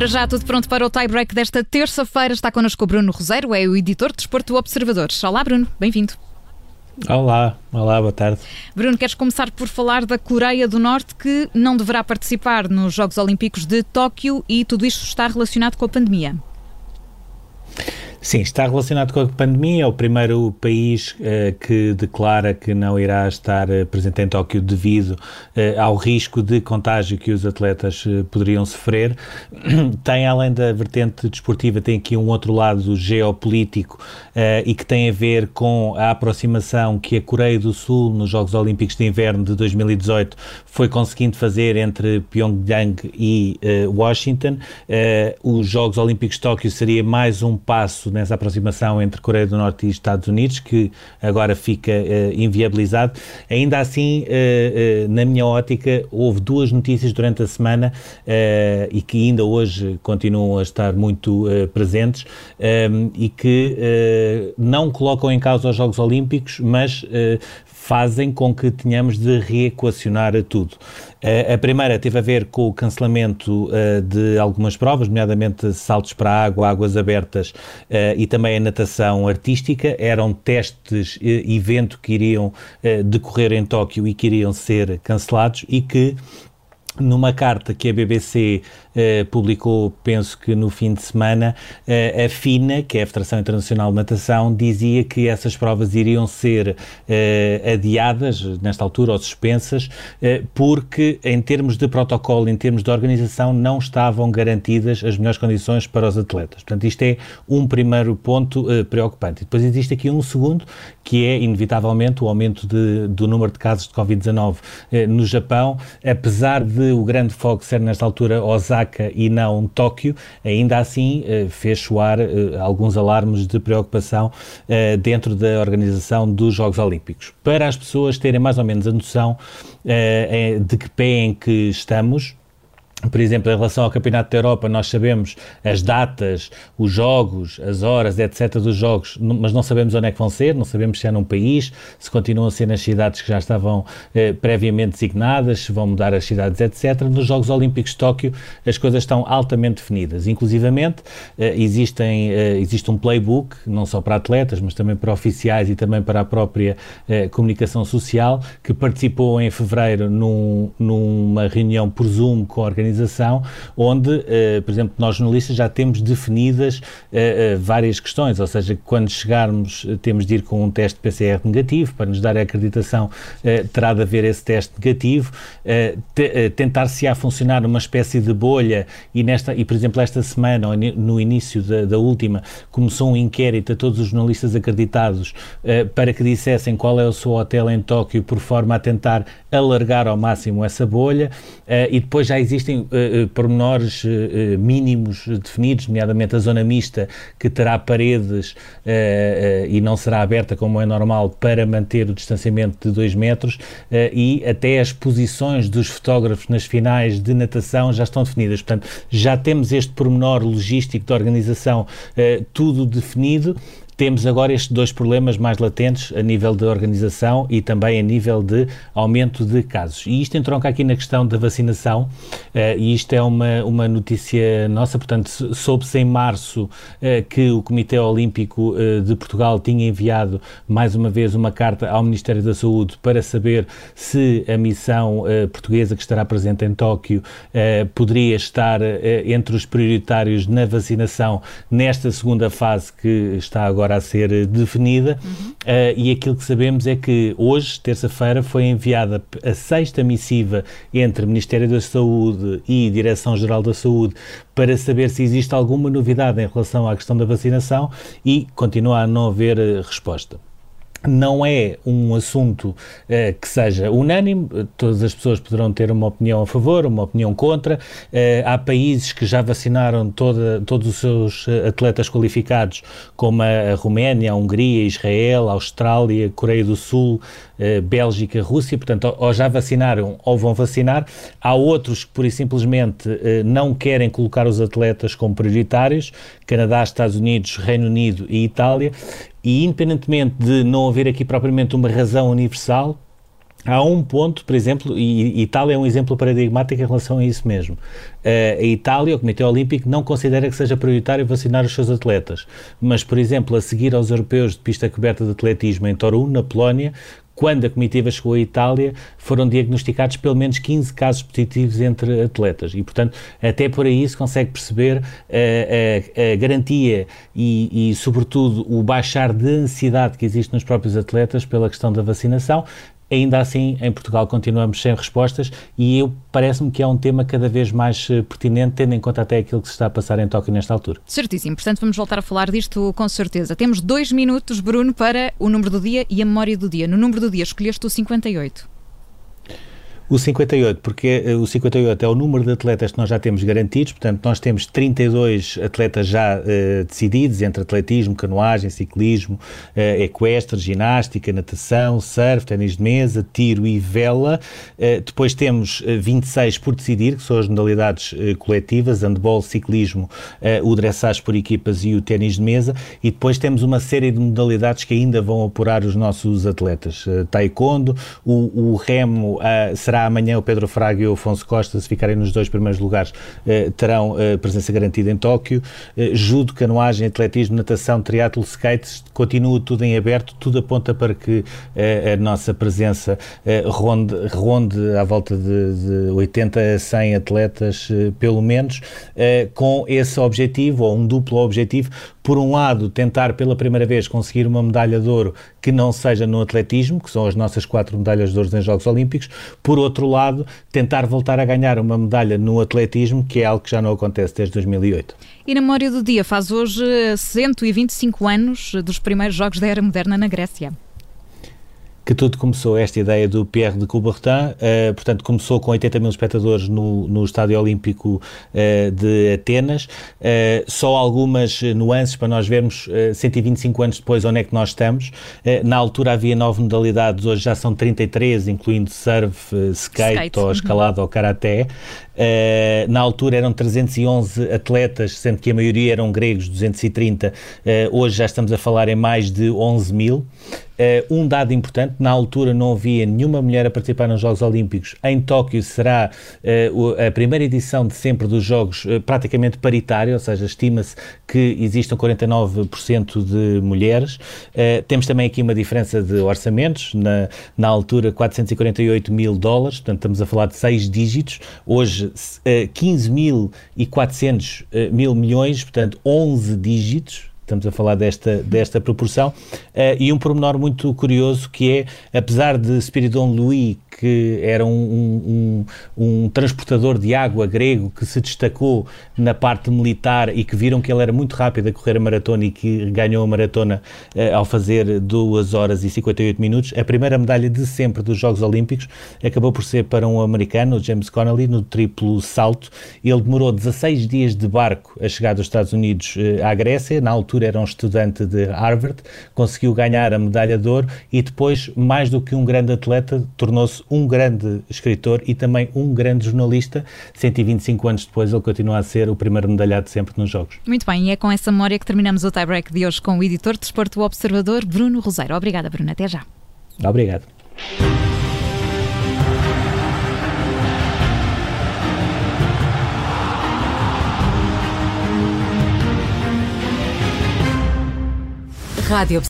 Para já, tudo pronto para o tie-break desta terça-feira. Está connosco o Bruno Roseiro, é o editor de Desporto Observador. Olá, Bruno, bem-vindo. Olá, olá, boa tarde. Bruno, queres começar por falar da Coreia do Norte que não deverá participar nos Jogos Olímpicos de Tóquio e tudo isto está relacionado com a pandemia? Sim, está relacionado com a pandemia. É o primeiro país uh, que declara que não irá estar uh, presente em Tóquio devido uh, ao risco de contágio que os atletas poderiam sofrer. tem, além da vertente desportiva, tem aqui um outro lado geopolítico e que tem a ver com a aproximação que a Coreia do Sul, nos Jogos Olímpicos de Inverno de 2018, foi conseguindo fazer entre Pyongyang e Washington. os Jogos Olímpicos de Tóquio seria mais um passo nessa aproximação entre Coreia do Norte e Estados Unidos, que agora fica uh, inviabilizado. Ainda assim, uh, na minha ótica, houve duas notícias durante a semana e que ainda hoje continuam a estar muito presentes e que não colocam em causa os Jogos Olímpicos, mas fazem com que tenhamos de reequacionar tudo. A primeira teve a ver com o cancelamento de algumas provas, nomeadamente saltos para a água, águas abertas e também a natação artística. Eram testes, evento que iriam decorrer em Tóquio e que iriam ser cancelados e que numa carta que a BBC eh, publicou, penso que no fim de semana, eh, a FINA, que é a Federação Internacional de Natação, dizia que essas provas iriam ser eh, adiadas, nesta altura, ou suspensas, porque, em termos de protocolo, em termos de organização, não estavam garantidas as melhores condições para os atletas. Portanto, isto é um primeiro ponto preocupante. E depois existe aqui um segundo, que é, inevitavelmente, o aumento de, do número de casos de Covid-19 eh, no Japão, apesar de o grande foco ser nesta altura Osaka e não Tóquio, ainda assim eh, fez soar eh, alguns alarmes de preocupação eh, dentro da organização dos Jogos Olímpicos. Para as pessoas terem mais ou menos a noção de que pé em que estamos, por exemplo, em relação ao Campeonato da Europa, nós sabemos as datas, os jogos, as horas, etc. dos jogos, mas não sabemos onde é que vão ser, não sabemos se é num país, se continuam a ser nas cidades que já estavam eh, previamente designadas, se vão mudar as cidades, etc. Nos Jogos Olímpicos de Tóquio, as coisas estão altamente definidas. Inclusivamente, eh, existem, eh, existe um playbook, não só para atletas, mas também para oficiais e também para a própria eh, comunicação social, que participou em fevereiro num, numa reunião por Zoom com a organização organização, onde, uh, por exemplo, nós jornalistas já temos definidas uh, várias questões, ou seja, quando chegarmos temos de ir com um teste PCR negativo, para nos dar a acreditação terá de haver esse teste negativo, te, tentar-se a funcionar uma espécie de bolha e, nesta, e por exemplo, esta semana, ou no início da, da última, começou um inquérito a todos os jornalistas acreditados para que dissessem qual é o seu hotel em Tóquio, por forma a tentar alargar ao máximo essa bolha, e depois já existem uh, pormenores uh, mínimos definidos, nomeadamente a zona mista, que terá paredes uh, e não será aberta como é normal para manter o distanciamento de 2 metros e até as posições dos fotógrafos nas finais de natação já estão definidas. Portanto, já temos este pormenor logístico de organização tudo definido temos agora estes dois problemas mais latentes a nível de organização e também a nível de aumento de casos. E isto entronca aqui na questão da vacinação, uh, e isto é uma, uma notícia nossa, portanto, soube-se em março uh, que o Comitê Olímpico uh, de Portugal tinha enviado mais uma vez uma carta ao Ministério da Saúde para saber se a missão portuguesa que estará presente em Tóquio poderia estar entre os prioritários na vacinação nesta segunda fase que está agora agora a ser eh, definida, uhum. uh, e aquilo que sabemos é que hoje, terça-feira, foi enviada a sexta missiva entre Ministério da Saúde e Direção-Geral da Saúde para saber se existe alguma novidade em relação à questão da vacinação e continua a não haver uh, resposta não é um assunto uh, que seja unânime, todas as pessoas poderão ter uma opinião a favor, uma opinião contra. Uh, há países que já vacinaram toda, todos os seus eh, atletas qualificados, como a, a Roménia, a Hungria, Israel, Austrália, Coreia do Sul, Bélgica, Rússia, portanto, ou, ou, já vacinaram ou vão vacinar. Há outros que, por e simplesmente, não querem colocar os atletas como prioritários, Canadá, Estados Unidos, Reino Unido e Itália, e independentemente de não haver aqui propriamente uma razão universal, Há um ponto, por exemplo, e Itália é um exemplo paradigmático em relação a isso mesmo. Uh, a Itália, o Comitê Olímpico, não considera que seja prioritário vacinar os seus atletas. Mas, por exemplo, a seguir aos europeus de pista coberta de atletismo em Torun, na Polónia, quando a comitiva chegou à Itália, foram diagnosticados pelo menos 15 casos positivos entre atletas. E, portanto, até por aí se consegue perceber a, eh, a, eh, a garantia e, e, sobretudo, o baixar de ansiedade que existe nos próprios atletas pela questão da vacinação. Ainda assim, em Portugal continuamos sem respostas e parece-me que é um tema cada vez mais eh, pertinente, tendo em conta até aquilo que se está a passar em Tóquio nesta altura. Certíssimo, portanto vamos voltar a falar disto com certeza. Temos dois minutos, Bruno, para o número do dia e a memória do dia. No número do dia escolheste o 58. O 58, porque eh, o 58 é o número de atletas que nós já temos garantidos, portanto, nós temos 32 atletas já uh, decididos entre atletismo, canoagem, ciclismo, uh, equestre, ginástica, natação, surf, ténis de mesa, tiro e vela. Uh, depois temos 26 por decidir, que são as modalidades coletivas, handball, ciclismo, o dressage por equipas e o ténis de mesa. E depois temos uma série de modalidades que ainda vão apurar os nossos atletas. taekwondo, o, o remo será amanhã o Pedro Fraga e o Afonso Costa, se ficarem nos dois primeiros lugares, eh, terão eh, presença garantida em Tóquio. Eh, judo, canoagem, atletismo, natação, triatlo, skate, continua tudo em aberto, tudo aponta para que a nossa presença ronde, ronde à volta de, de 80 a 100 atletas, pelo menos, com esse objetivo, ou um duplo objetivo, por um lado, tentar pela primeira vez conseguir uma medalha de ouro que não seja no atletismo, que são as nossas quatro medalhas de ouro em Jogos Olímpicos, por outro lado, tentar voltar a ganhar uma medalha no atletismo, que é algo que já não acontece desde 2008. E na memória do dia, faz hoje 125 anos dos primeiros Jogos da Era Moderna na Grécia que tudo começou, esta ideia do Pierre de Coubertin, uh, portanto começou com 80 mil espectadores no, no Estádio Olímpico uh, de Atenas, uh, só algumas nuances para nós vermos 125 anos depois onde é que nós estamos, na altura havia nove modalidades, hoje já são 33, incluindo surf, skate, skate. ou uhum. escalada uhum. ou karaté, na altura eram 311 atletas, sendo que a maioria eram gregos, 230, hoje já estamos a falar em mais de 11 mil, Uh, um dado importante, na altura não havia nenhuma mulher a participar nos Jogos Olímpicos. Em Tóquio será uh, a primeira edição de sempre dos Jogos uh, praticamente paritária, ou seja, estima-se que existam 49% de mulheres. temos também aqui uma diferença de orçamentos, na, na altura 448 mil dólares, portanto estamos a falar de seis dígitos. Hoje uh, 15.400 mil milhões, portanto 11 dígitos estamos a falar desta, desta proporção. Uh, e um pormenor muito curioso que é, apesar de Spiridon Louis, que era um, um, um, transportador de água grego que se destacou na parte militar e que viram que ele era muito rápido a correr a maratona e que ganhou a maratona uh, ao fazer 2 horas e 58 minutos, a primeira medalha de sempre dos Jogos Olímpicos acabou por ser para um americano, James Connolly, no triplo salto. Ele demorou 16 dias de barco a chegar dos Estados Unidos uh, à Grécia, na altura altura era um estudante de Harvard, conseguiu ganhar a medalha de ouro e depois, mais do que um grande atleta, tornou-se um grande escritor e também um grande jornalista. 125 anos depois, ele continua a ser o primeiro medalhado sempre nos Jogos. Muito bem, e é com essa memória que terminamos o tie-break de hoje com o editor de Desporto Observador, Bruno Roseiro. Obrigada, Bruno. Até já. Obrigado. Radio